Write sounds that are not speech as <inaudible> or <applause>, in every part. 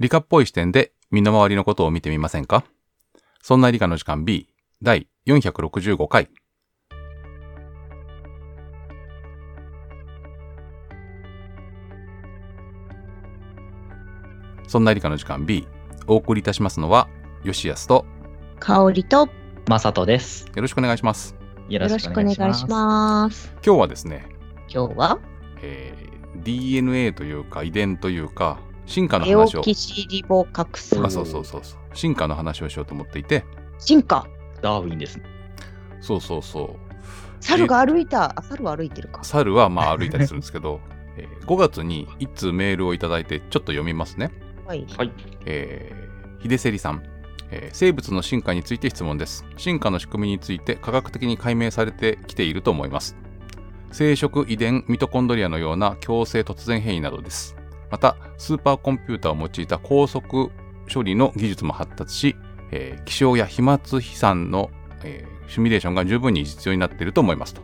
理科っぽい視点で身の回りのことを見てみませんか？そんな理科の時間 B 第465回。そんな理科の時間 B お送りいたしますのは吉安と香りとまさとです。よろしくお願いします。よろしくお願いします。今日はですね、今日は？えー DNA というか遺伝というか進化のエオ話をキシリボ核酸あそうそうそうそう。進化の話をしようと思っていて。進化？ダーウィンですね。そうそうそう。猿が歩いたあ猿は歩いてるか。猿はまあ歩いたりするんですけど、<laughs> えー5月に一通メールをいただいてちょっと読みますね、はい。はい。えー、秀セリさん、えー生物の進化について質問です。進化の仕組みについて科学的に解明されてきていると思います。生殖遺伝ミトコンドリアのような強制突然変異などですまたスーパーコンピューターを用いた高速処理の技術も発達し、えー気象や飛沫飛散の、えーシミュレーションが十分に実用になっていると思いますと。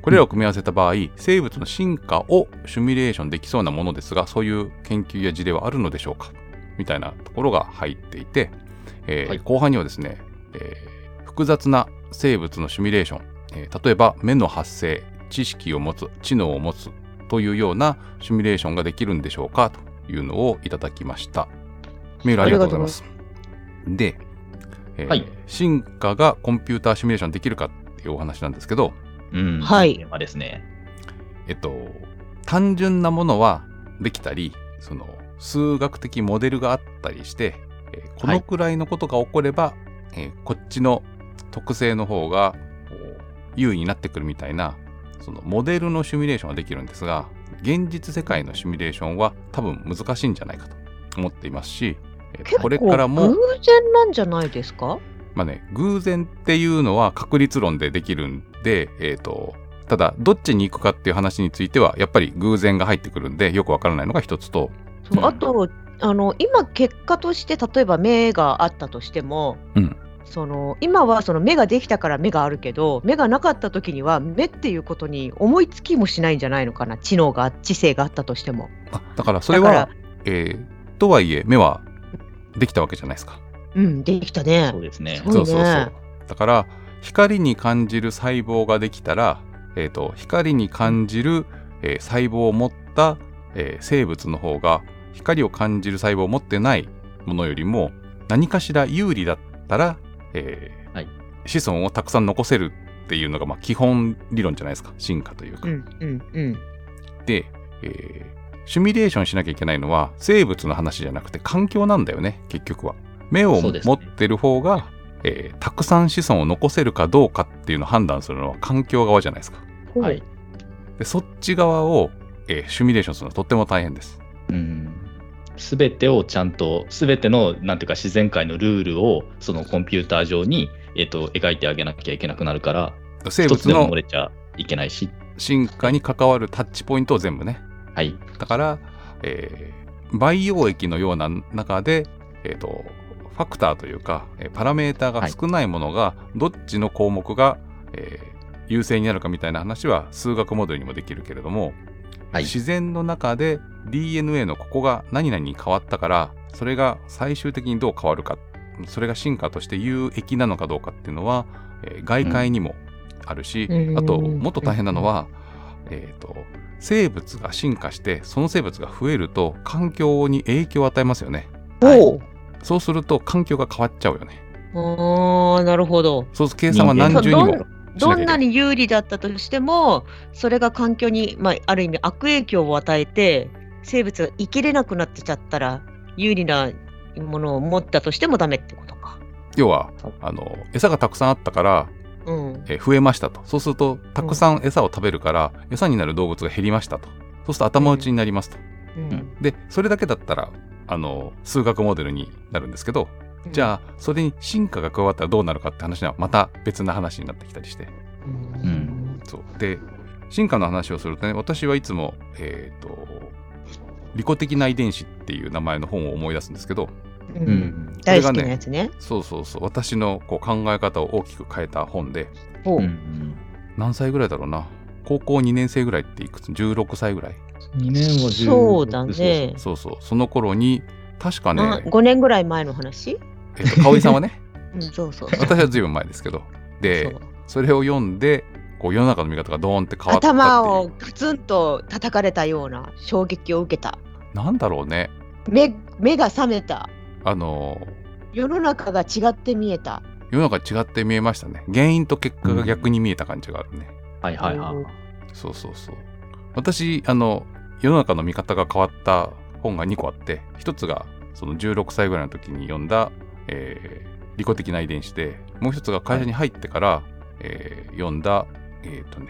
これらを組み合わせた場合、生物の進化をシミュレーションできそうなものですがそういう研究や事例はあるのでしょうかみたいなところが入っていて、えーはい。後半にはですね、えー複雑な生物のシミュレーション、えー例えば目の発生知識を持つ知能を持つというようなシミュレーションができるんでしょうかというのをいただきました。メールありがとうございます。で、えーはい。進化がコンピューターシミュレーションできるかっていうお話なんですけどうん。はい。テーマですね。えっと、単純なものはできたり、その数学的モデルがあったりして、えーこのくらいのことが起これば、えーこっちの特性の方がこう優位になってくるみたいな、そのモデルのシミュレーションはできるんですが、現実世界のシミュレーションは多分難しいんじゃないかと思っていますし、これからも偶、然なんじゃないですか？まあね、偶然っていうのは確率論でできるんで、えっ、と、ただ、どっちに行くかっていう話については、やっぱり偶然が入ってくるんで、よくわからないのが一つと、そううんあとあの今結果として例えば目があったとしても、うんその今はその目ができたから目があるけど目がなかった時には目っていうことに思いつきもしないんじゃないのかな知能が知性があったとしても。あだからそれは、えーとはいえ、目はできたわけじゃないですか。うんできたねそう。ですね。そうねそうそうそう。だから、光に感じる細胞ができたら、えーと、光に感じる、えー細胞を持った、えー生物の方が、光を感じる細胞を持ってないものよりも、何かしら有利だったら、えーはい子孫をたくさん残せるっていうのが、まあ、基本理論じゃないですか。進化というか。うんうんうん。で、えーシミュレーションしなきゃいけないのは生物の話じゃなくて環境なんだよね結局は。目を持ってる方が、えーたくさん子孫を残せるかどうかっていうのを判断するのは環境側じゃないですか。はい。でそっち側を、えーシミュレーションするのはとっても大変です。うん。すべてをちゃんと、すべての、なんていうか、自然界のルールを、そのコンピューター上に、えっ、と、描いてあげなきゃいけなくなるから、生物の漏れちゃいけないし。進化に関わるタッチポイントを全部ね。はい。だから、えー培養液のような中で、えーとファクターというか、えーパラメーターが少ないものが、どっちの項目が、えー優勢になるかみたいな話は数学モデルにもできるけれども、はい。自然の中で DNA のここが何々に変わったからそれが最終的にどう変わるかそれが進化として有益なのかどうかっていうのは、えー外界にもあるし、うん。あともっと大変なのは、えーと生物が進化してその生物が増えると環境に影響を与えますよね。ほう。そうすると環境が変わっちゃうよね。ああなるほど。そう計算は何重にもどんなに有利だったとしてもそれが環境に、まあ、ある意味悪影響を与えて生物が生きれなくなってちゃったら有利なものを持ったとしてもダメってことか。要はあの餌がたくさんあったからうん。えー増えましたと。そうするとたくさん餌を食べるから、餌になる動物が減りましたと。そうすると頭打ちになりますと、うん。でそれだけだったらあの数学モデルになるんですけどじゃあそれに進化が加わったらどうなるかって話はまた別な話になってきたりして。ううん。ん。そう。で進化の話をするとね私はいつもえっ、と利己的な遺伝子っていう名前の本を思い出すんですけどううん。ん。大好きなやつね。そうそうそう私のこう考え方を大きく変えた本でほう。うん。何歳ぐらいだろうな？高校2年生ぐらいっていくつ？16歳ぐらい。2年は10そうだね。そうそう。その頃に確かあね、5年ぐらい前の話？えっと、香織さんはね、<laughs> うん、そうそう。私はずいぶん前ですけど、でそれを読んで、こう世の中の見方がドーンって変わった。頭をガツンと叩かれたような衝撃を受けた。なんだろうね。目目が覚めた。あの世の中が違って見えた。世の中違って見えましたね。原因と結果が逆に見えた感じがあるね。はいはいはい。そうそうそう。私、あの、世の中の見方が変わった本が2個あって、1つがその16歳ぐらいの時に読んだ、えー利己的な遺伝子で、もう1つが会社に入ってから、えー読んだ、えっ、とね、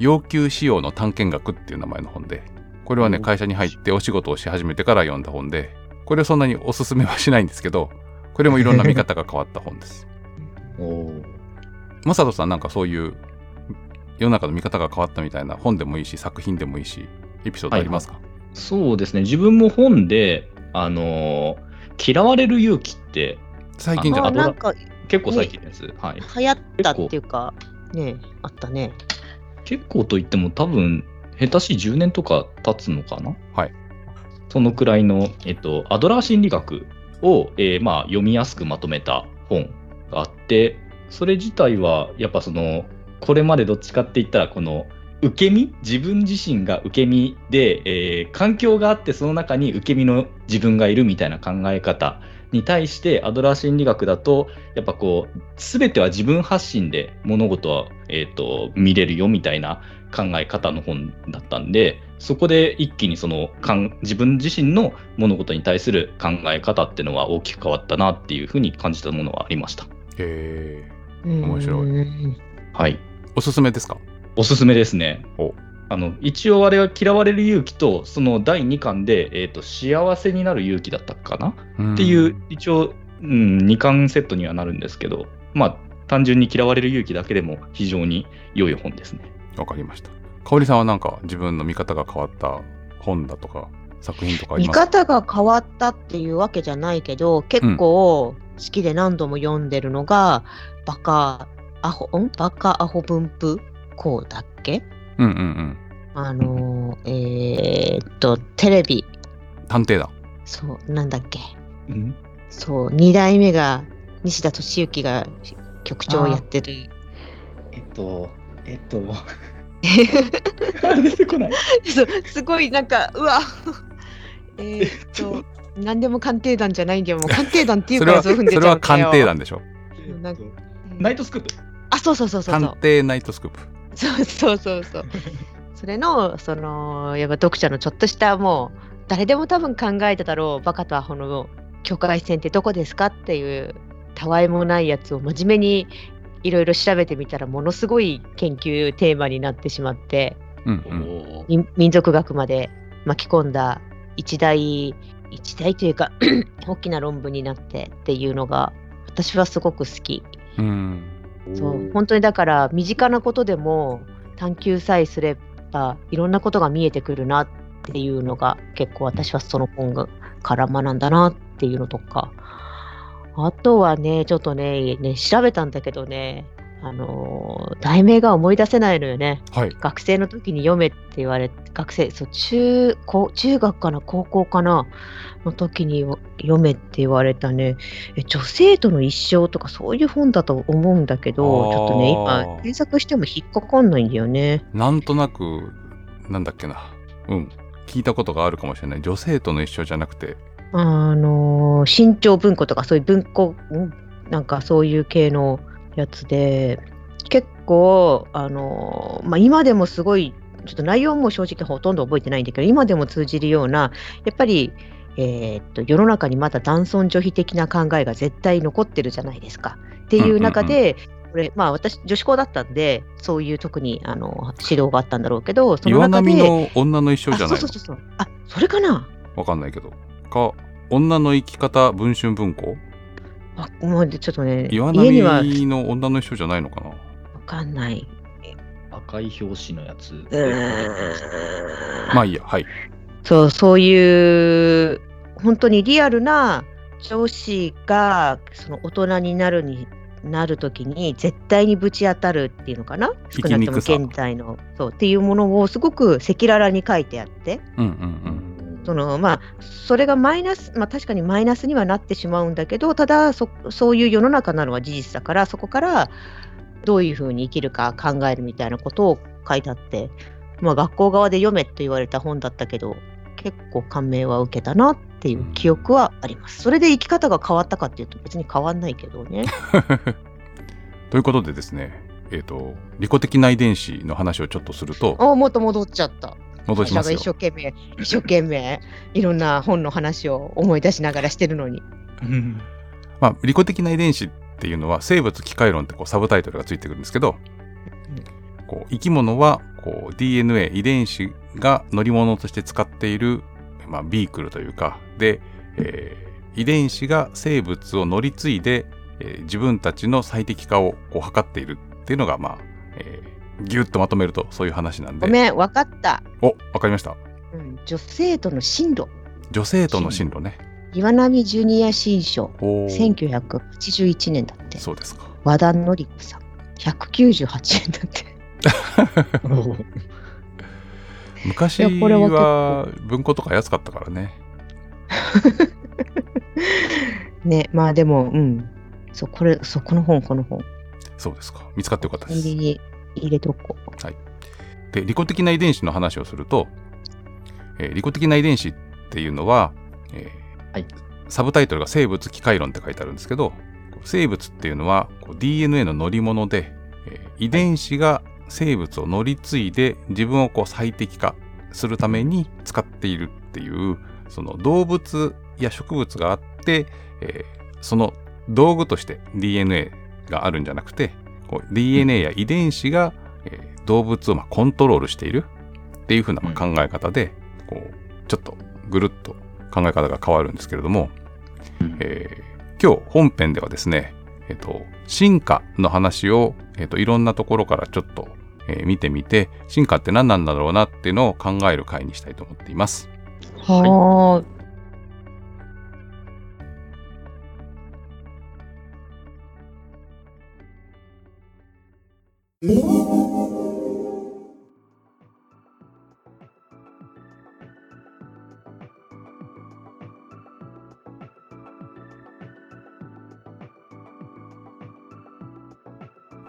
要求仕様の探検学っていう名前の本で、これはね、お会社に入ってお仕事をし始めてから読んだ本で、これはそんなにおすすめはしないんですけど、これもいろんな見方が変わった本です。<laughs> おー。マサトさんなんかそういう世の中の見方が変わったみたいな本でもいいし作品でもいいしエピソードありますか、そうですね。自分も本で、あのー嫌われる勇気って最近じゃなんか結構最近です。はい。流行ったっていうか、ねあったね。結構といっても多分、下手しい10年とか経つのかな？はい。そのくらいの、えっと、アドラー心理学を、えーまあ、読みやすくまとめた本があって、それ自体は、やっぱその、これまでどっちかって言ったら、この、受け身？自分自身が受け身で、えー環境があってその中に受け身の自分がいるみたいな考え方に対してアドラー心理学だとやっぱこう全ては自分発信で物事は、えー、と見れるよみたいな考え方の本だったんでそこで一気にそのかん自分自身の物事に対する考え方っていうのは大きく変わったなっていうふうに感じたものはありました。え面白い。い。はい、ー、おすすめですか？おすすめですね。お。あの一応あれは嫌われる勇気とその第2巻で、えー、と幸せになる勇気だったかな？っていう、一応、うん、2巻セットにはなるんですけど、まあ、単純に嫌われる勇気だけでも非常に良い本ですね。わかりました。香織さんはなんか自分の見方が変わった本だとか作品とか見ますか？方が変わったっていうわけじゃないけど、結構好きで何度も読んでるのが、バカアホ、ん？バカアホ分布こうだっけ？うんうんうんあのー、えーっと、テレビ、探偵だそう、なんだっけ？うん、そう、二代目が西田敏行が局長をやってる。えっと、えっと、<laughs> あ出てこない。そうすごいなんか、うわ、<laughs> えーっと、何でも鑑定団じゃないんだよ。もう鑑定団っていうそれはそからそう踏んでれはちゃうんだよ。鑑定団でしょナイトスクープ。あ、そうそうそうそうそう。探偵ナイトスクープそうそうそうそう。それの、その、やっぱ読者のちょっとしたもう、誰でも多分考えただろう、バカとアホの境界線ってどこですかっていう、たわいもないやつを真面目にいろいろ調べてみたら、ものすごい研究テーマになってしまって、うん民族学まで巻き込んだ一大、一大というか、<clears throat> 大きな論文になってっていうのが、私はすごく好き。うんそう。本当にだから身近なことでも探求さえすればいろんなことが見えてくるなっていうのが結構私はその本がから学んだなっていうのとか。あとはねちょっとねね調べたんだけどねあのー題名が思い出せないのよね。はい。学生の時に読めって言われて学生そう中高中学かな？高校かなの時に読めって言われたね。え女性との一生とかそういう本だと思うんだけどちょっとね今検索しても引っかかんないんだよね。なんとなくなんだっけな。うん。聞いたことがあるかもしれない。女性との一緒じゃなくて。あのー新潮文庫とかそういう文庫んなんかそういう系のやつで結構あのーまあ今でもすごいちょっと内容も正直ほとんど覚えてないんだけど今でも通じるようなやっぱりえーっと世の中にまだ男尊女卑的な考えが絶対残ってるじゃないですか。っていう中で、これまあ私女子校だったんでそういう特にあの指導があったんだろうけどその岩中で波の女の一生あじゃないの？そうそうそう。あそれかな？わかんないけど。か女の生き方文春文庫？あもうちょっとね岩家には。波の女の一生じゃないのかな？わかんない。赤い表紙のやつ。まあいいやはい。そう、そういう、本当にリアルな上司が、その大人になるに、なるときに絶対にぶち当たるっていうのかな？生少なくとも現在の。そうっていうものをすごく赤裸々に書いてあって。うんうんそのまあ、それがマイナス、まあ、確かにマイナスにはなってしまうんだけど、ただそ、そういう世の中なのは事実だから、そこからどういうふうに生きるか考えるみたいなことを書いてあって、まあ、学校側で読めと言われた本だったけど、結構感銘は受けたなっていう記憶はあります。それで生き方が変わったかっていうと、別に変わんないけどね。<laughs> ということでですね、えっ、と、利己的な遺伝子の話をちょっとすると、あもっと戻っちゃった。戻しますよ一。生懸命、一生懸命、いろんな本の話を思い出しながらしてるのに。まあ、利己的な遺伝子っていうのは生物機械論ってこうサブタイトルがついてくるんですけど、こう生き物はこう DNA 遺伝子が乗り物として使っている、まあ、ビークルというかで、えー遺伝子が生物を乗り継いで、えー自分たちの最適化をこう図っているっていうのがまあ、えーギュッとまとめるとそういう話なんでごめん、わかった。おわかりましたうん、女性との進路。女性との進路ね岩波ジュニア新書。おー1981年だって。そうですか和田のり子さん。198円だって。<laughs> 昔はは文庫とか安かったからねね、まあでも、うん。そう、これ、そう、この本、この本。そうですか見つかってよかったです入りに入れとこう。で利己的な遺伝子の話をすると、えー利己的な遺伝子っていうのは、えーはいサブタイトルが生物機械論って書いてあるんですけど生物っていうのはこう DNA の乗り物で、えー遺伝子が生物を乗り継いで自分をこう最適化するために使っているっていうその動物や植物があって、えーその道具として DNA があるんじゃなくてこう DNA や遺伝子が、えー動物をまあコントロールしているっていう風なまあ考え方で、こうちょっとぐるっと考え方が変わるんですけれども、えー今日本編ではですね、えっと進化の話を、えっといろんなところからちょっと、えー見てみて進化って何なんだろうなっていうのを考える回にしたいと思っています。はーい。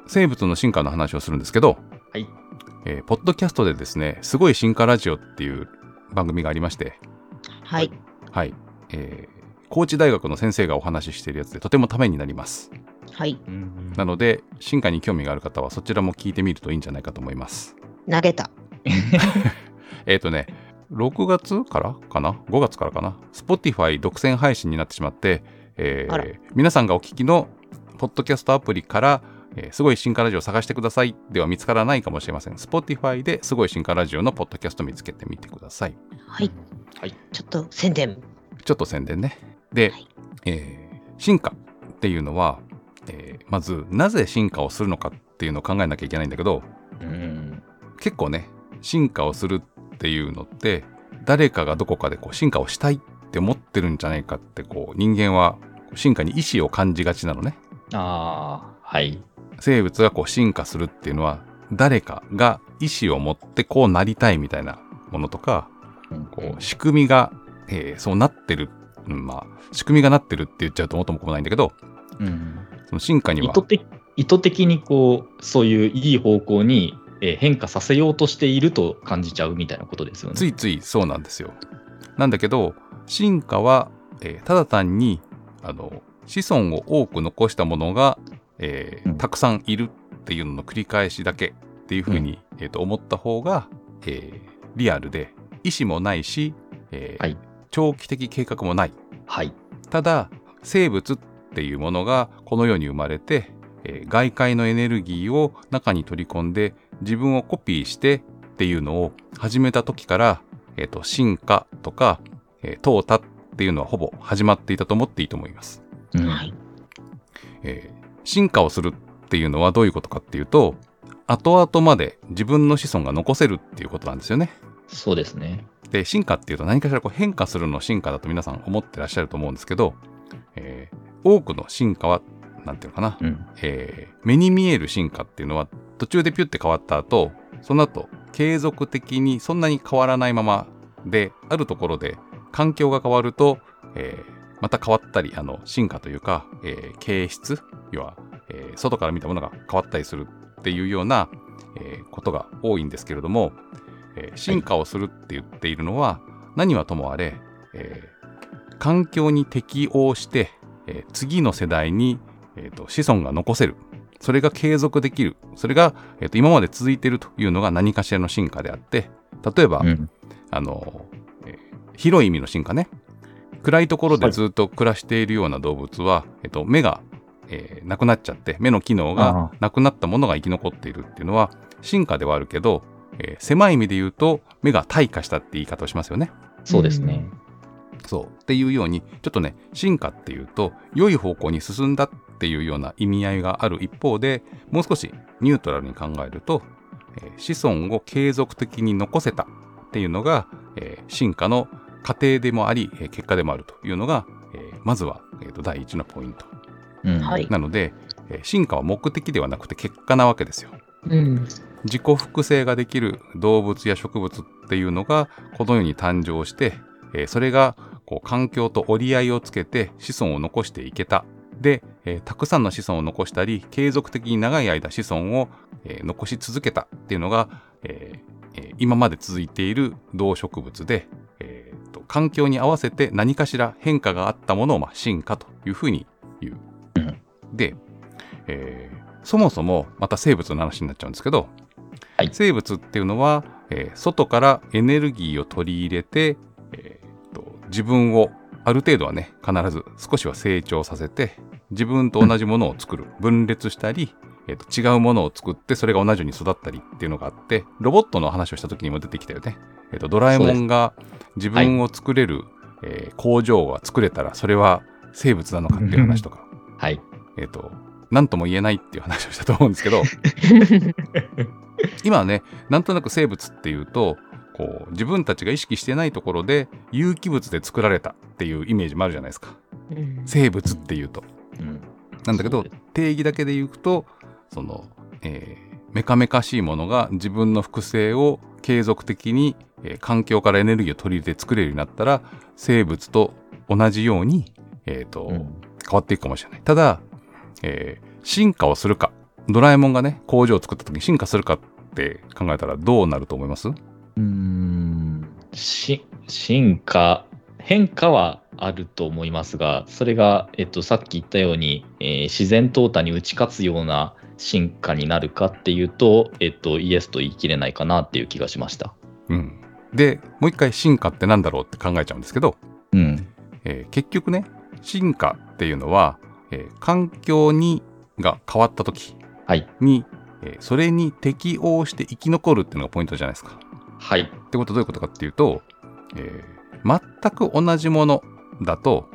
生物の進化の話をするん。ですけど、はいえーポッドキャストでですね、すごい進化ラジオっていう番組がありまして、はい。はい、えー高知大学の先生がお話ししているやつでとてもためになります。はい。うんなので、進化に興味がある方はそちらも聞いてみるといいんじゃないかと思います。投げた。<laughs> えっ、とね、6月からかな ?5 月からかな ?Spotify 独占配信になってしまって、えー皆さんがお聞きのポッドキャストアプリから、えーすごい進化ラジオを探してくださいでは見つからないかもしれません。Spotify ですごい進化ラジオのポッドキャスト見つけてみてください。はい。はい。ちょっと宣伝。ちょっと宣伝ね。で、はいえー進化っていうのは、えーまずなぜ進化をするのかっていうのを考えなきゃいけないんだけど、うん結構ね進化をするっていうのって誰かがどこかでこう進化をしたいって思ってるんじゃないかってこう人間は進化に意志を感じがちなのね。ああ、はい。生物がこう進化するっていうのは誰かが意志を持ってこうなりたいみたいなものとかこう仕組みが、えーそうなってる、うんまあ仕組みがなってるって言っちゃうと元も子もないんだけどうんその進化には意図的意図的にこう、そういういい方向にえー変化させようとしていると感じちゃうみたいなことですよね。ついついそうなんですよ。なんだけど進化は、えーただ単にあの子孫を多く残したものが、えーうんたくさんいるっていうのの繰り返しだけっていうふうに、えーと思った方が、えーリアルで意思もないし、えーはい長期的計画もない。はい。ただ生物っていうものがこの世に生まれて、えー外界のエネルギーを中に取り込んで自分をコピーしてっていうのを始めた時から、えーと進化とか、えー淘汰っていうのはほぼ始まっていたと思っていいと思います。うんはい。えー進化をするっていうのはどういうことかっていうと後々まで自分の子孫が残せるっていうことなんですよね。そうですね。で進化っていうと何かしらこう変化するのを進化だと皆さん思ってらっしゃると思うんですけど、えー多くの進化はなんていうのかな、うん。えー目に見える進化っていうのは途中でピュッて変わった後その後継続的にそんなに変わらないままであるところで環境が変わると、えーまた変わったり、あの進化というか、えー形質、要は、えー外から見たものが変わったりするっていうような、えーことが多いんですけれども、えー進化をするって言っているのは、何はともあれ、えー環境に適応して、えー次の世代に、えーと子孫が残せる。それが継続できる。それが、えーと今まで続いているというのが何かしらの進化であって、例えば、うん。あの、えー広い意味の進化ね。暗いところでずっと暮らしているような動物は、えっと、目が、えーなくなっちゃって、目の機能があなくなったものが生き残っているっていうのは、進化ではあるけど、えー狭い意味で言うと、目が退化したって言い方をしますよね。そうですね。そう。っていうように、ちょっとね、進化っていうと、良い方向に進んだっていうような意味合いがある一方で、もう少しニュートラルに考えると、えー子孫を継続的に残せたっていうのが、えー進化の過程でもあり、えー結果でもあるというのが、えーまずは、えーと第一のポイント。うん。はいなので、えー進化は目的ではなくて結果なわけですよ。うん。自己複製ができる動物や植物っていうのがこの世に誕生して、えーそれがこう環境と折り合いをつけて子孫を残していけた。で、えーたくさんの子孫を残したり継続的に長い間子孫を、えー残し続けたっていうのが、えーえー今まで続いている動植物で、えーと環境に合わせて何かしら変化があったものを、まあ、進化というふうに言う。うんで、えーそもそもまた生物の話になっちゃうんですけど、はい生物っていうのは、えー外からエネルギーを取り入れて、えーと自分をある程度はね必ず少しは成長させて自分と同じものを作る、分裂したり、えーと違うものを作ってそれが同じように育ったりっていうのがあってロボットの話をした時にも出てきたよね。えーとドラえもんが自分を作れる、えー工場が作れたらそれは生物なのかっていう話とか、はい。えっ、と何とも言えないっていう話をしたと思うんですけど <laughs> 今はねなんとなく生物っていうとこう自分たちが意識してないところで有機物で作られたっていうイメージもあるじゃないですかうん生物っていうと。うん。なんだけど定義だけで言うとその、えーメカメカしいものが自分の複製を継続的に、えー環境からエネルギーを取り入れて作れるようになったら生物と同じように、えーとうん変わっていくかもしれない。ただ、えー進化をするかドラえもんがね工場を作った時に進化するかって考えたらどうなると思います？うーんし進化、変化はあると思いますが、それが、えっと、さっき言ったように、えー自然淘汰に打ち勝つような進化になるかっていうと、えっと、イエスと言い切れないかなっていう気がしました。うん。でもう一回進化ってなんだろうって考えちゃうんですけど、うん。えー結局ね進化っていうのは、えー環境にが変わった時はい。に、えーそれに適応して生き残るっていうのがポイントじゃないですか。はい。ってことはどういうことかっていうと、えー全く同じものだと、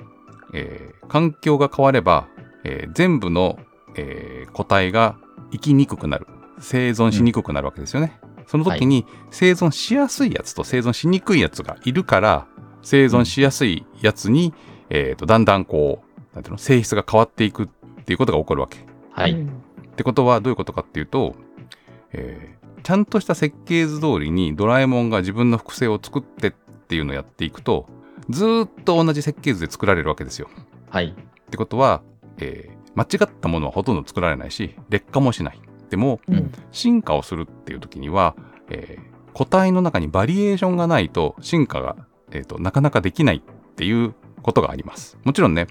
えー環境が変われば、えー全部の、えー個体が生きにくくなる生存しにくくなるわけですよね。その時に生存しやすいやつと生存しにくいやつがいるから生存しやすいやつに、えーとだんだんこうなんていうの性質が変わっていくっていうことが起こるわけ。はい。うんってことはどういうことかっていうと、えーちゃんとした設計図通りにドラえもんが自分の複製を作ってっていうのをやっていくとずーっと同じ設計図で作られるわけですよ。はい。ってことは、えー間違ったものはほとんど作られないし劣化もしない。でもうん進化をするっていう時には、えー個体の中にバリエーションがないと進化が、えーとなかなかできないっていうことがあります。もちろんね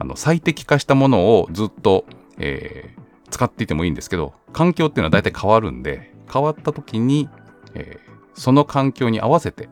あの最適化したものをずっと、えー使っていてもいいんですけど環境っていうのは大体変わるんで変わった時に、えーその環境に合わせて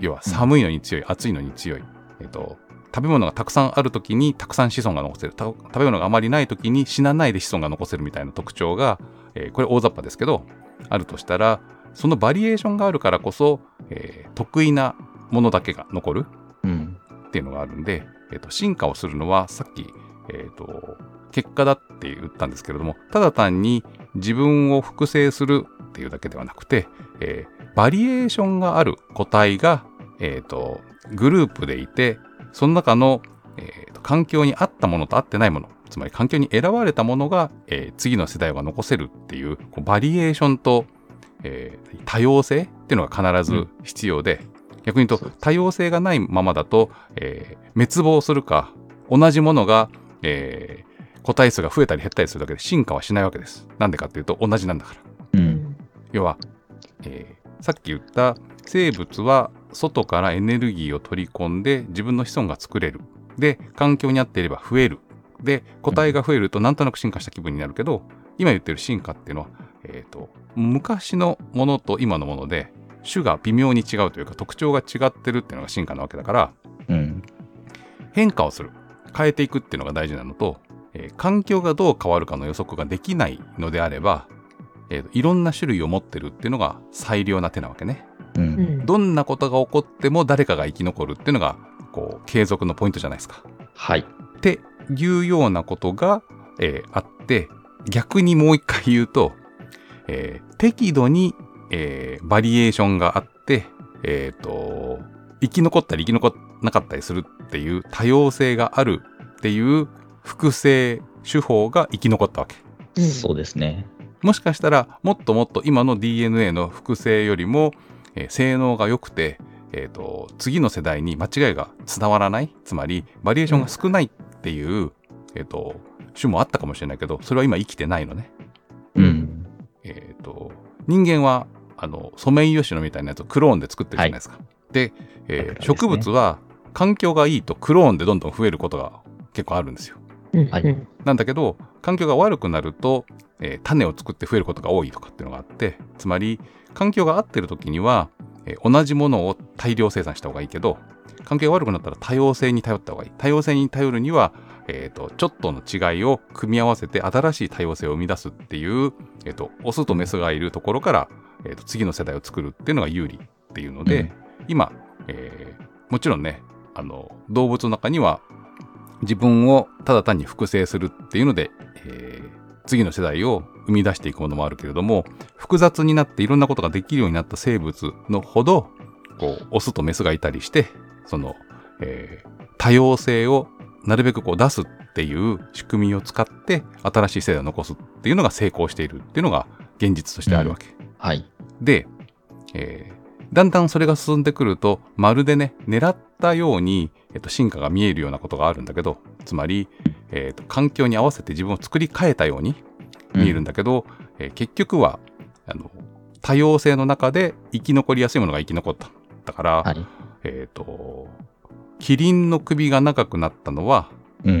要は寒いのに強い、暑いのに強い、えーと食べ物がたくさんある時にたくさん子孫が残せるた食べ物があまりない時に死なないで子孫が残せるみたいな特徴が、えーこれ大雑把ですけどあるとしたらそのバリエーションがあるからこそ、えー得意なものだけが残るうん。っていうのがあるんで、えーと進化をするのはさっき、えーと結果だって言ったんですけれどもただ単に自分を複製するっていうだけではなくて、えーバリエーションがある個体が、えーとグループでいてその中の、えーと環境に合ったものと合ってないものつまり環境に選ばれたものが、えー次の世代が残せるっていうこうバリエーションと、えー多様性っていうのが必ず必要で、逆に言うと多様性がないままだと、えー滅亡するか同じものが、えー個体数が増えたり減ったりするだけで進化はしないわけです。なんでかっていうと同じなんだから。うん。要は、えーさっき言った生物は外からエネルギーを取り込んで自分の子孫が作れる。で、環境に合っていれば増える。で、個体が増えるとなんとなく進化した気分になるけど、今言ってる進化っていうのは、えーと、昔のものと今のもので種が微妙に違うというか特徴が違ってるっていうのが進化なわけだから、うん。変化をする。変えていくっていうのが大事なのと、えー環境がどう変わるかの予測ができないのであれば、えーといろんな種類を持ってるっていうのが最良な手なわけね。う。うんんどんなことが起こっても誰かが生き残るっていうのが、こう、継続のポイントじゃないですか。はい。っていうようなことが、えーあって、逆にもう一回言うと、えー適度に、えーバリエーションがあって、えっ、と、生き残ったり生き残らなかったりするっていう多様性があるっていう複製手法が生き残ったわけ。うんそうですね。もしかしたらもっともっと今の DNA の複製よりも、えー性能が良くて、えーと次の世代に間違いが伝わらないつまりバリエーションが少ないっていう、えー、と種もあったかもしれないけどそれは今生きてないのね。うん。えー、と人間はあのソメイヨシノみたいなやつをクローンで作ってるじゃないですか。で、えーね。植物は環境がいいとクローンでどんどん増えることが結構あるんですよ。うんはい。うん。なんだけど環境が悪くなると、えー種を作って増えることが多いとかっていうのがあってつまり環境が合ってる時には、えー同じものを大量生産した方がいいけど環境が悪くなったら多様性に頼った方がいい。多様性に頼るには、えー、とちょっとの違いを組み合わせて新しい多様性を生み出すっていう、えー、とオスとメスがいるところから、えー、と次の世代を作るっていうのが有利っていうので、うん今、えーもちろんねあの動物の中には自分をただ単に複製するっていうので、えー次の世代を生み出していくものもあるけれども複雑になっていろんなことができるようになった生物のほどこうオスとメスがいたりしてその、えー多様性をなるべくこう出すっていう仕組みを使って新しい世代を残すっていうのが成功しているっていうのが現実としてあるわけ。はい。で、えーだんだんそれが進んでくると、まるでね、狙ったように、えっと、進化が見えるようなことがあるんだけど、つまり、えーと環境に合わせて自分を作り変えたように見えるんだけど、えー結局はあの多様性の中で生き残りやすいものが生き残った。だから、はい。えっ、と、キリンの首が長くなったのは、うんうんう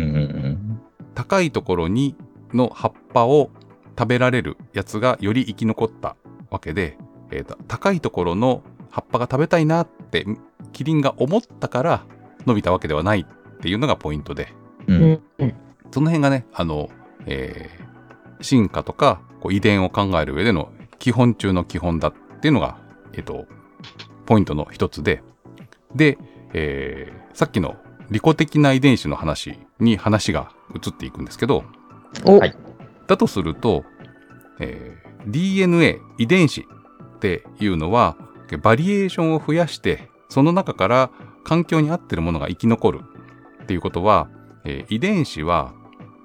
ん。高いところにの葉っぱを食べられるやつがより生き残ったわけで、えーと高いところの葉っぱが食べたいなってキリンが思ったから伸びたわけではないっていうのがポイントで。う。うんん。うん。その辺がねあの、えー進化とかこう遺伝を考える上での基本中の基本だっていうのが、えー、とポイントの一つで。で、えーさっきの利己的な遺伝子の話に話が移っていくんですけど、お。はいだとすると、えー DNA 遺伝子っていうのはバリエーションを増やしてその中から環境に合ってるものが生き残るっていうことは、えー遺伝子は、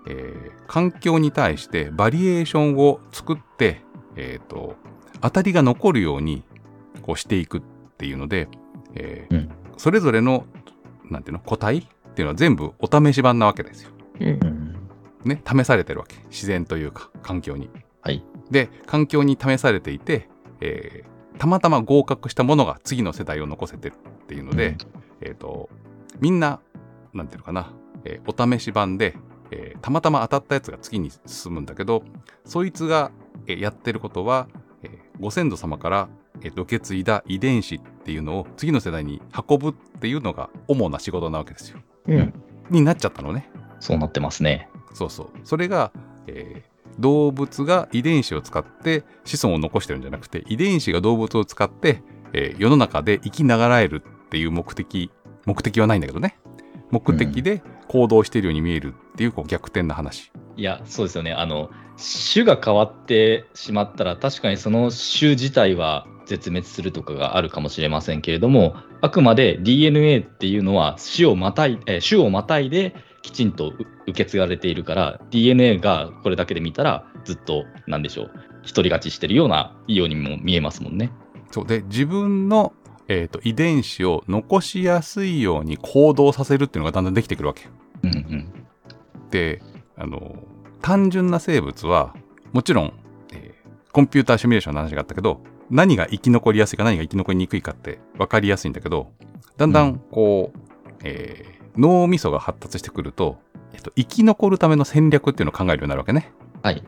えー環境に対してバリエーションを作って、えーと当たりが残るようにこうしていくっていうので、えーうんそれぞれのなんていうの個体っていうのは全部お試し版なわけですよ。うんうん。ね、試されてるわけ。自然というか、環境に。はい。で、環境に試されていて、えーたまたま合格したものが次の世代を残せてるっていうので、えっ、と、みんな、なんていうのかな、えーお試し版で、えーたまたま当たったやつが次に進むんだけど、そいつが、えーやってることは、えーご先祖様から、えー受け継いだ遺伝子っていうのを次の世代に運ぶっていうのが主な仕事なわけですよ。うんになっちゃったのね。そうなってますね。そうそう。それが、えー動物が遺伝子を使って子孫を残してるんじゃなくて、遺伝子が動物を使って、えー世の中で生きながらえるっていう目的、目的はないんだけどね。目的で行動しているように見えるっていうこう逆転な話。いや、そうですよね。あの、種が変わってしまったら、確かにその種自体は絶滅するとかがあるかもしれませんけれども、あくまで DNA っていうのは種をまたい、えー種をまたいできちんとう受け継がれているから、DNA がこれだけで見たら、ずっと、なんでしょう、独り勝ちしてるような、ようにも見えますもんね。そうで、自分のえー、と遺伝子を残しやすいように行動させるっていうのがだんだんできてくるわけ。うんうん。であの単純な生物はもちろん、えーコンピューターシミュレーションの話があったけど何が生き残りやすいか何が生き残りにくいかって分かりやすいんだけどだんだんこう、えー脳みそが発達してくると、えっと、生き残るための戦略っていうのを考えるようになるわけね。はい。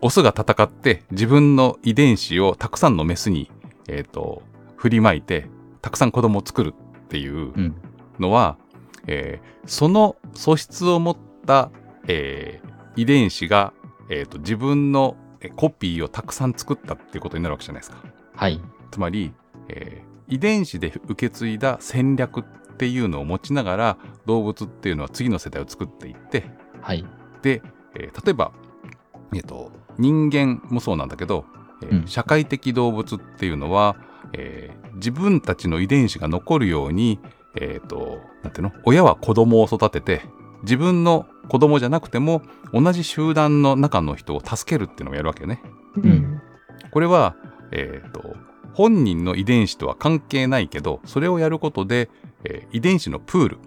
オスが戦って自分の遺伝子をたくさんのメスに、えー、と振りまいてたくさん子供を作るっていううん。のは、えーその素質を持った、えー遺伝子が、えーと自分のえコピーをたくさん作ったっていうことになるわけじゃないですか。はい。つまり、えー遺伝子で受け継いだ戦略っていうのを持ちながら動物っていうのは次の世代を作っていってはい。で、えー例えば、えーと人間もそうなんだけど、えーうん社会的動物っていうのは、えー自分たちの遺伝子が残るように、えーとなんていうの？親は子供を育てて自分の子供じゃなくても同じ集団の中の人を助けるっていうのをやるわけよね。うんこれは、えーと本人の遺伝子とは関係ないけどそれをやることで、えー遺伝子のプール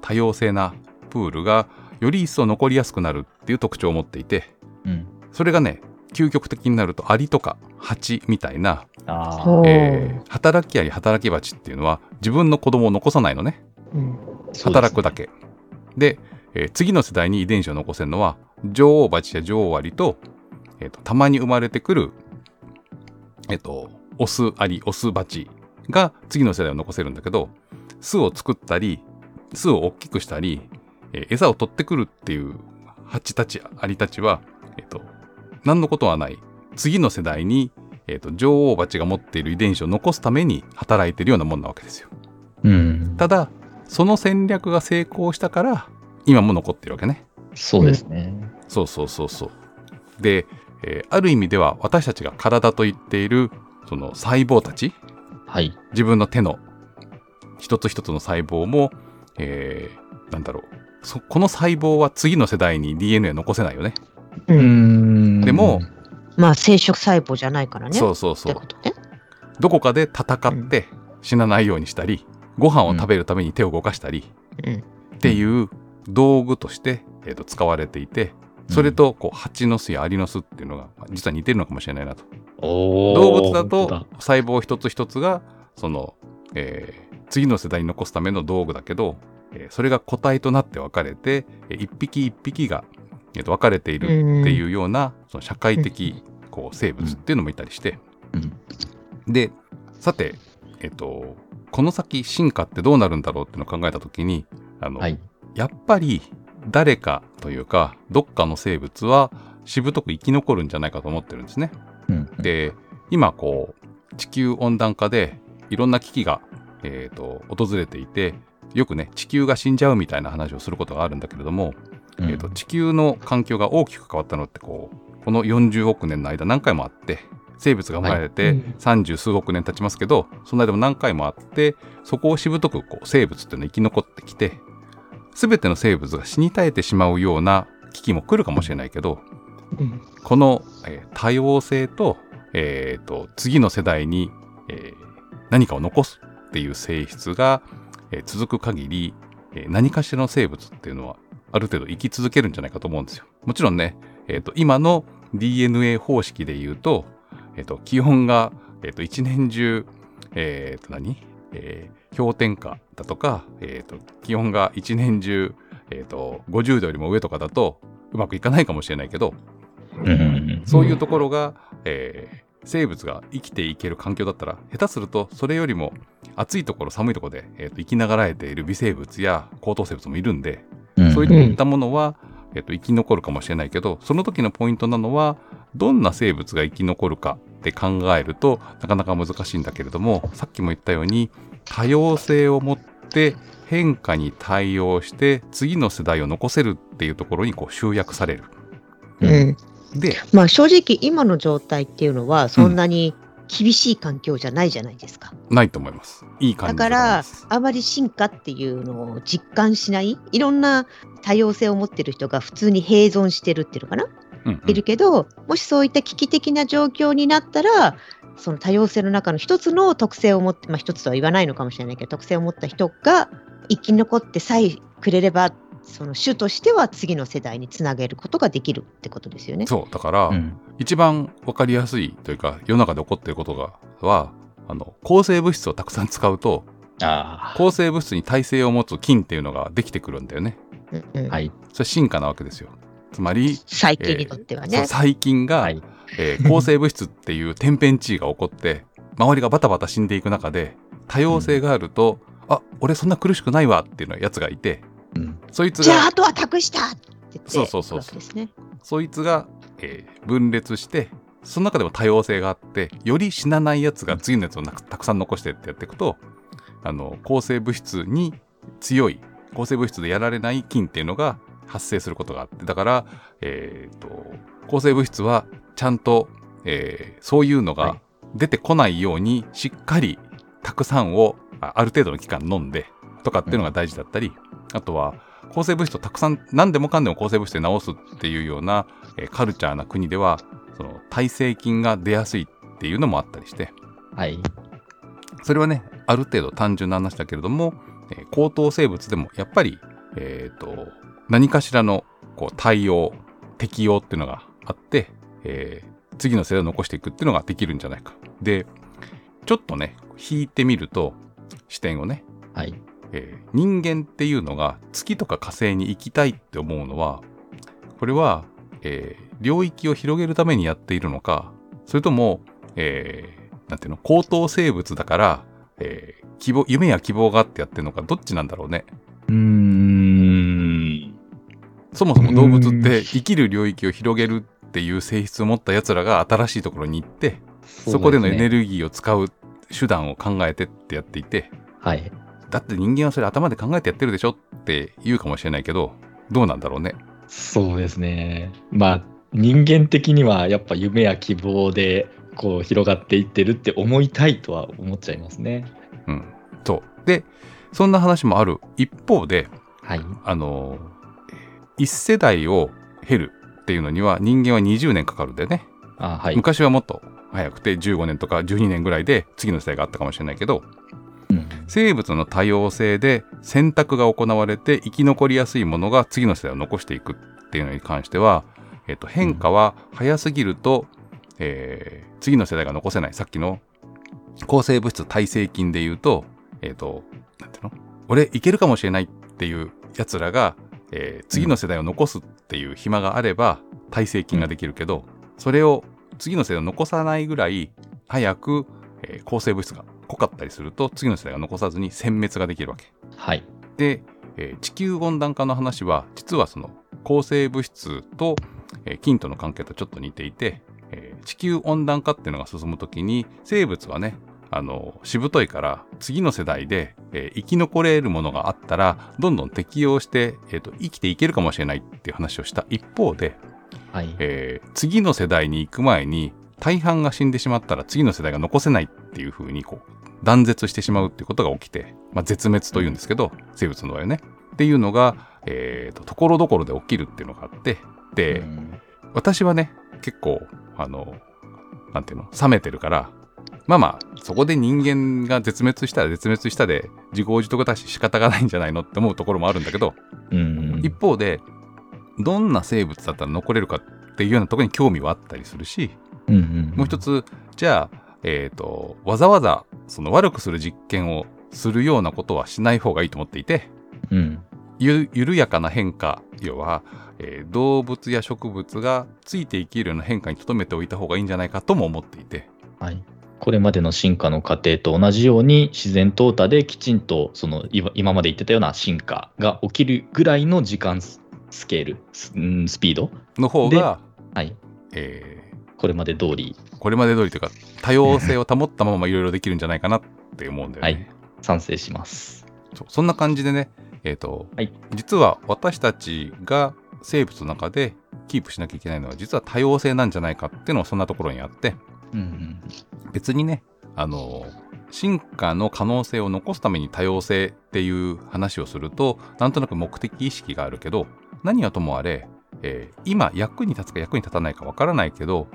多様性なプールがより一層残りやすくなるっていう特徴を持っていてうん。それがね究極的になるとアリとかハチみたいな、えー働きアリ働きバチっていうのは自分の子供を残さないのね。うん。働くだけ。で,、えー次の世代に遺伝子を残せるのは女王蜂や女王アリと,、えーとたまに生まれてくる、えっとオスアリオスバチが次の世代を残せるんだけど巣を作ったり巣を大きくしたり、えー餌を取ってくるっていう蜂たちアリたちは、えっと何のことはない次の世代に、えっと女王蜂が持っている遺伝子を残すために働いているようなもんなわけですよ。うん。ただその戦略が成功したから今も残ってるわけね。そうですね。そうそうそうそう。で、えーある意味では私たちが体と言っているその細胞たちはい。自分の手の一つ一つの細胞も、えーなんだろうそこの細胞は次の世代に DNA 残せないよね。ううんんでも、まあ生殖細胞じゃないからね。そうそうそうね。どこかで戦って死なないようにしたりご飯を食べるために手を動かしたり、うんっていう道具として、えーと使われていてそれとこう蜂の巣やアリの巣っていうのがまあ実は似てるのかもしれないなと。動物だと細胞一つ一つがその、えー次の世代に残すための道具だけど、えーそれが個体となって分かれてえー一匹一匹が、えーと分かれているっていうような、その社会的こう生物っていうのもいたりして、うん。でさて、えっとこの先進化ってどうなるんだろうっていうのを考えた時にあの、はい。やっぱり誰かというかどっかの生物はしぶとく生き残るんじゃないかと思ってるんですね。うん、で今こう地球温暖化でいろんな危機が、えーと訪れていてよくね地球が死んじゃうみたいな話をすることがあるんだけれども、うん。えーと地球の環境が大きく変わったのってこうこの40億年の間何回もあって生物が生まれてはい。うん。30数億年経ちますけど、その間も何回もあってそこをしぶとくこう生物っていうのは生き残ってきて全ての生物が死に絶えてしまうような危機も来るかもしれないけど、うん。この、えー多様性と,、えーと次の世代に、えー何かを残すっていう性質が、えー続く限り、えー何かしらの生物っていうのはある程度生き続けるんじゃないかと思うんですよ。もちろんね、えーと今の DNA 方式で言うと,、えーと気温が、えーと一年中、えーと何、えー氷点下だとか、えーと気温が一年中、えーと50度よりも上とかだとうまくいかないかもしれないけど、そういうところが、えー生物が生きていける環境だったら下手するとそれよりも暑いところ寒いところで、えーと生きながらえている微生物や高等生物もいるんで、うんそういったものは、えーと生き残るかもしれないけどその時のポイントなのはどんな生物が生き残るかって考えるとなかなか難しいんだけれどもさっきも言ったように多様性を持って変化に対応して次の世代を残せるっていうところにこう集約される。ううんんで、まあ正直今の状態っていうのはそんなに厳しい環境じゃないじゃないですか。ないと思います。いい感じだからあまり進化っていうのを実感しない？いろんな多様性を持ってる人が普通に併存してるっていうのかな、うんうん。いるけどもしそういった危機的な状況になったらその多様性の中の一つの特性を持って、まあ、一つとは言わないのかもしれないけど特性を持った人が生き残ってさえくれればその種としては次の世代につなげることができるってことですよね。そうだから、うん一番わかりやすいというか世の中で起こっていることがはあの抗生物質をたくさん使うとあ抗生物質に耐性を持つ菌っていうのができてくるんだよね。うんうんあ。はい。それ進化なわけですよ。つまり、細菌にとってはね。そう細菌が、はい。えー抗生物質っていう天変地異が起こって周りがバタバタ死んでいく中で多様性があると、あ俺そんな苦しくないわっていうのやつがいてうん。そいつじゃあがあとは託したって言ってそうそうそうね。そいつが、えー分裂してその中でも多様性があってより死なないやつが次のやつをなくたくさん残してってやっていくとあの抗生物質に強い抗生物質でやられない菌っていうのが発生することがあってだから、えー、と抗生物質はちゃんと、えーそういうのがはい。出てこないようにしっかりたくさんをあある程度の期間飲んでとかっていうのが大事だったり、あとは抗生物質をたくさん何でもかんでも抗生物質で治すっていうような、えーカルチャーな国ではその耐性菌が出やすいっていうのもあったりしてはい。それはねある程度単純な話だけれども、えー高等生物でもやっぱり、えーと何かしらのこう対応適応っていうのがあって、えー次の世代を残していくっていうのができるんじゃないか。でちょっとね引いてみると視点をねはい。えー人間っていうのが月とか火星に行きたいって思うのはこれは、えー領域を広げるためにやっているのかそれとも、えーなんていうの高等生物だから、えー希望夢や希望があってやってるのかどっちなんだろうねうーん。そもそも動物っうて生きる領域を広げるっていう性質を持ったやつらが新しいところに行ってそこでのエネルルギーを使う手段を考えてってやっていてはい。だって人間はそれ頭で考えてやってるでしょって言うかもしれないけどどうなんだろうねそうですね。まあ、人間的にはやっぱ夢や希望でこう広がっていってるって思いたいとは思っちゃいますね。うん。そう。で、そんな話もある一方で、はい。あの、一世代を経るっていうのには人間は20年かかるんだよね。あはい。昔はもっと早くて15年とか12年ぐらいで次の世代があったかもしれないけど、うん生物の多様性で選択が行われて生き残りやすいものが次の世代を残していくっていうのに関しては、えっと、変化は早すぎると、えー次の世代が残せないさっきの抗生物質耐性菌で言うとえっ、となんていうの？俺いけるかもしれないっていうやつらが、えー次の世代を残すっていう暇があれば耐性菌ができるけど、それを次の世代を残さないぐらい早く、えー抗生物質が濃かったりすると次の世代が残さずに殲滅ができるわけ。はい。で、えー地球温暖化の話は実はその抗生物質と、えー菌との関係とちょっと似ていて、えー地球温暖化っていうのが進む時に生物はねあのしぶといから次の世代で、えー生き残れるものがあったらどんどん適応して、えーと生きていけるかもしれないっていう話をした一方で、はい。えー次の世代に行く前に大半が死んでしまったら次の世代が残せないっていう風にこう断絶してしまうっていうことが起きて、まあ、絶滅というんですけど、生物の場合はね。っていうのが、えーとところどころで起きるっていうのがあってで、うん。私はね結構あのなんていうの冷めてるからまあまあそこで人間が絶滅したら絶滅したで自業自得だし仕方がないんじゃないのって思うところもあるんだけど、うん。一方でどんな生物だったら残れるかっていうようなところに興味はあったりするしうんうんもう一つじゃあ、えー、とわざわざその悪くする実験をするようなことはしない方がいいと思っていてうん。ゆ緩やかな変化要は、えー動物や植物がついていけるような変化に留めておいた方がいいんじゃないかとも思っていて。はい。これまでの進化の過程と同じように自然淘汰できちんとその今今まで言ってたような進化が起きるぐらいの時間ススケールスピード、の方が、はい、えこれまで通り。ーこれまで通りというか多様性を保ったままいろいろできるんじゃないかなって思うんだよね。はい。賛成します。そう。そんな感じでね、えーとはい。実は私たちが生物の中でキープしなきゃいけないのは実は多様性なんじゃないかっていうのはそんなところにあって。うんうん。別にねあの進化の可能性を残すために多様性っていう話をするとなんとなく目的意識があるけど何はともあれ、えー今役に立つか役に立たないかわからないけど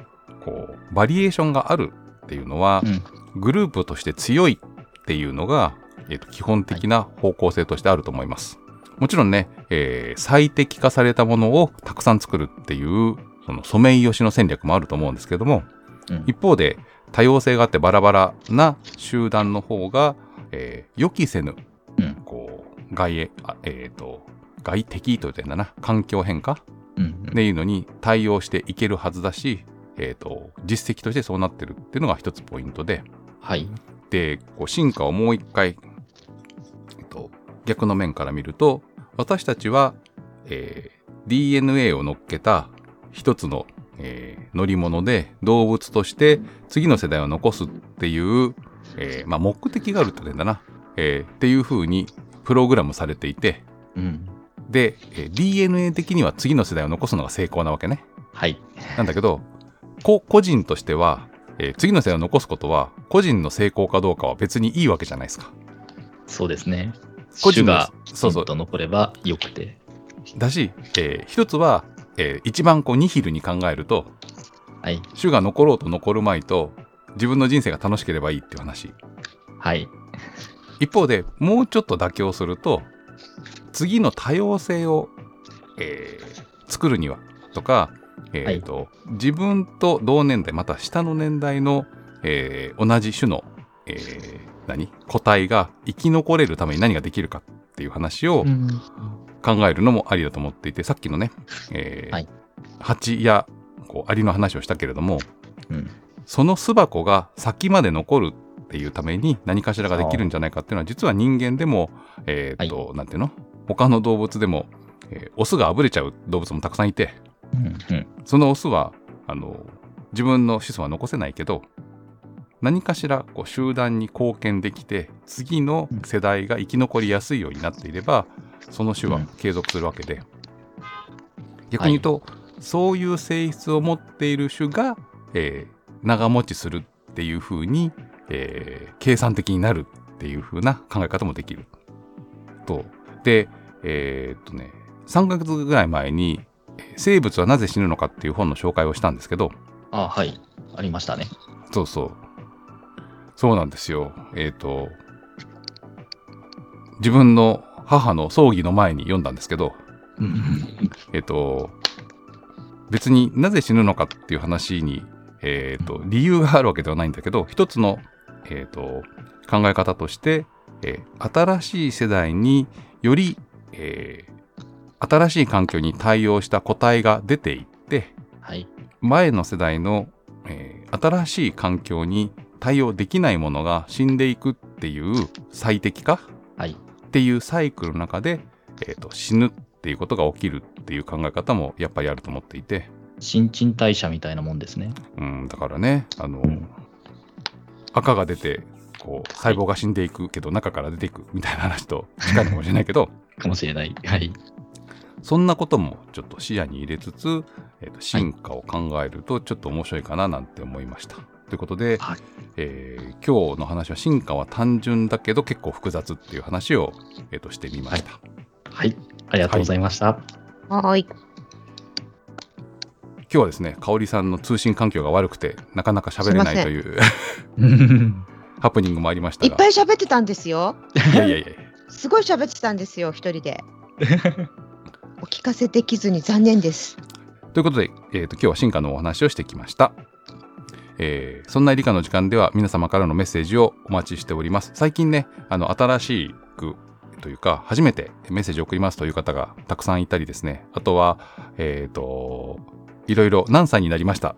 こうバリエーションがあるっっていうのは、うん。グループとして強いっていうのが、えーと基本的な方向性としてあると思います。もちろんね、えー最適化されたものをたくさん作るっていうそのソメイヨシの戦略もあると思うんですけどもうん一方で多様性があってバラバラな集団の方が、えー予期せぬうん。こう外へ、あえーと外敵と言ってんだな環境変化うん。っていうのに対応していけるはずだし、えー、と実績としてそうなってるっていうのが一つポイントではい。でこう進化をもう一回、えっと、逆の面から見ると私たちは、えー DNA を乗っけた一つの、えー乗り物で動物として次の世代を残すっていう、えーまあ、目的があるって言うんだな、えーっていう風にプログラムされていてうん。で、えー DNA 的には次の世代を残すのが成功なわけね。はい。なんだけど、こ個人としては、えー次の世代を残すことは、個人の成功かどうかは別にいいわけじゃないですか。そうですね。個人がそうそうと残ればよくて。だし、えー一つは、えー一番こうニヒルに考えると、はい。種が残ろうと残るまいと、自分の人生が楽しければいいっていう話。はい。一方で、もうちょっと妥協すると、次の多様性を、えー作るにはとか、えーと自分と同年代また下の年代の、えー同じ種の、えー何？個体が生き残れるために何ができるかっていう話をうん。考えるのもありだと思っていて、さっきのね、えーはい蜂やこうアリの話をしたけれどもうん。その巣箱が先まで残るっていうために何かしらができるんじゃないかっていうのは実は人間でも、えーっと、なんていうの？他の動物でも、えーオスがあぶれちゃう動物もたくさんいてうん。うん。そのオスはあの自分の子孫は残せないけど何かしらこう集団に貢献できて次の世代が生き残りやすいようになっていればその種は継続するわけで、逆に言うと、そういう性質を持っている種が、えー長持ちするっていう風に、えー計算的になるっていう風な考え方もできる。とでえーっとね3ヶ月ぐらい前に「生物はなぜ死ぬのか」っていう本の紹介をしたんですけどあ、はい。ありましたね。そうそうそうなんですよえーっと自分の母の葬儀の前に読んだんですけどうん。えっと、別になぜ死ぬのかっていう話に、えっと、理由があるわけではないんだけど、一つの、えっと、考え方として、えー新しい世代により、えー新しい環境に対応した個体が出ていって、はい。前の世代の、えー新しい環境に対応できないものが死んでいくっていう最適化はい。っていうサイクルの中で、えーと死ぬっていうことが起きるっていう考え方もやっぱりあると思っていて、新陳代謝みたいなもんですね。うん、だからねあの、うん赤が出てこう細胞が死んでいくけど中から出ていくみたいな話と近いのかもしれないけど <laughs> かもしれない。はい。そんなこともちょっと視野に入れつつ、えーと進化を考えるとちょっと面白いかななんて思いました。ということで、はいえー今日の話は進化は単純だけど結構複雑っていう話を、えーとしてみました。はい。ありがとうございました。はーい。今日はですね、香織さんの通信環境が悪くて、なかなか喋れないという <laughs> ハプニングもありましたが。いっぱい喋ってたんですよ。いやいやいやすごい喋ってたんですよ、一人で。<laughs> お聞かせできずに残念です。ということで、えーと今日は進化のお話をしてきました。えーそんな理科の時間では皆様からのメッセージをお待ちしております。最近ね、あの新しくというか、初めてメッセージを送りますという方がたくさんいたりですね、あとは、えっ、と、いろいろ何歳になりました？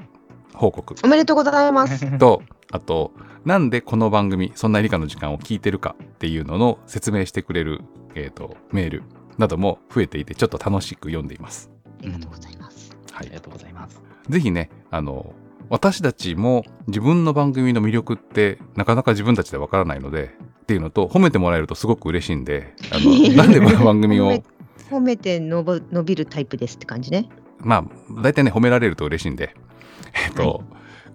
報告おめでとうございます。<laughs> <laughs> と、あと、なんでこの番組、そんな理科の時間を聞いてるかっていうのの説明してくれる、えー、とメールなども増えていて、ちょっと楽しく読んでいます。ありがとうございます。はいあり。がとうございます。ぜひね、あの、私たちも自分の番組の魅力ってなかなか自分たちでわからないので、っていうのと、褒めてもらえるとすごく嬉しいんで、あの <laughs> なんでこの番組を褒め、褒めて伸び伸びるタイプですって感じね。まあ、大体ね、褒められると嬉しいんで、<laughs> えっ、と、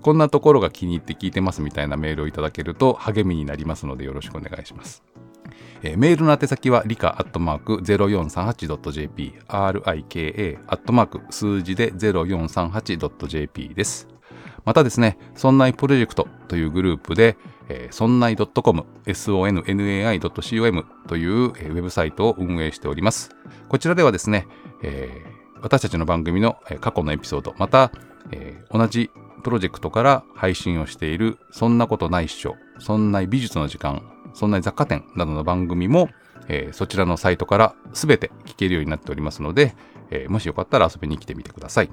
こんなところが気に入って聞いてますみたいなメールをいただけると励みになりますのでよろしくお願いします。えーメールの宛先は理科アットマーク 0438.jp rika アットマーク数字で 0438.jp です。またですね、そんないプロジェクトというグループで、えー、そんない .com、sonnai.com という、ウェブサイトを運営しております。こちらではですね、えー、私たちの番組の過去のエピソード、また、えー、同じプロジェクトから配信をしている、そんなことないっしょ、そんな美術の時間、そんな雑貨店などの番組も、えー、そちらのサイトからすべて聞けるようになっておりますので、えー、もしよかったら遊びに来てみてください。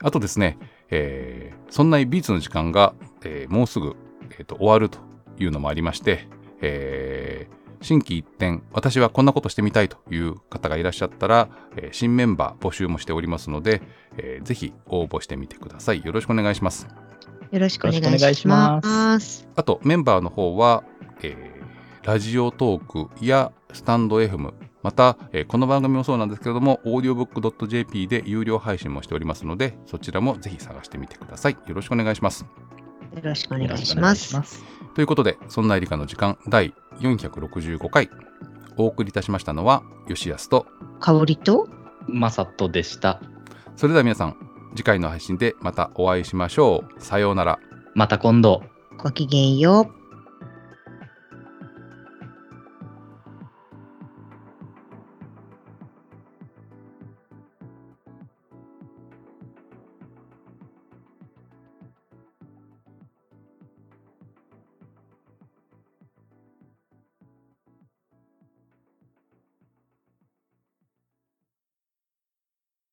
あとですね、えー、そんな美術の時間が、えー、もうすぐ、えーと、終わるというのもありまして、えー、新規一点、私はこんなことしてみたいという方がいらっしゃったら、えー、新メンバー募集もしておりますので、えー、ぜひ応募してみてください。よろしくお願いします。よろしくお願いします。あと、メンバーの方は、えー、ラジオトークやスタンド FM、また、えー、この番組もそうなんですけれども、audiobook.jp で有料配信もしておりますので、そちらもぜひ探してみてください。よろしくお願いします。よろしくお願いします。ますということで、そんなエリカの時間第465回、お送りいたしましたのは、吉安と、香りと、まさとでした。それでは皆さん、次回の配信でまたお会いしましょう。さようなら。また今度。ごきげんよう。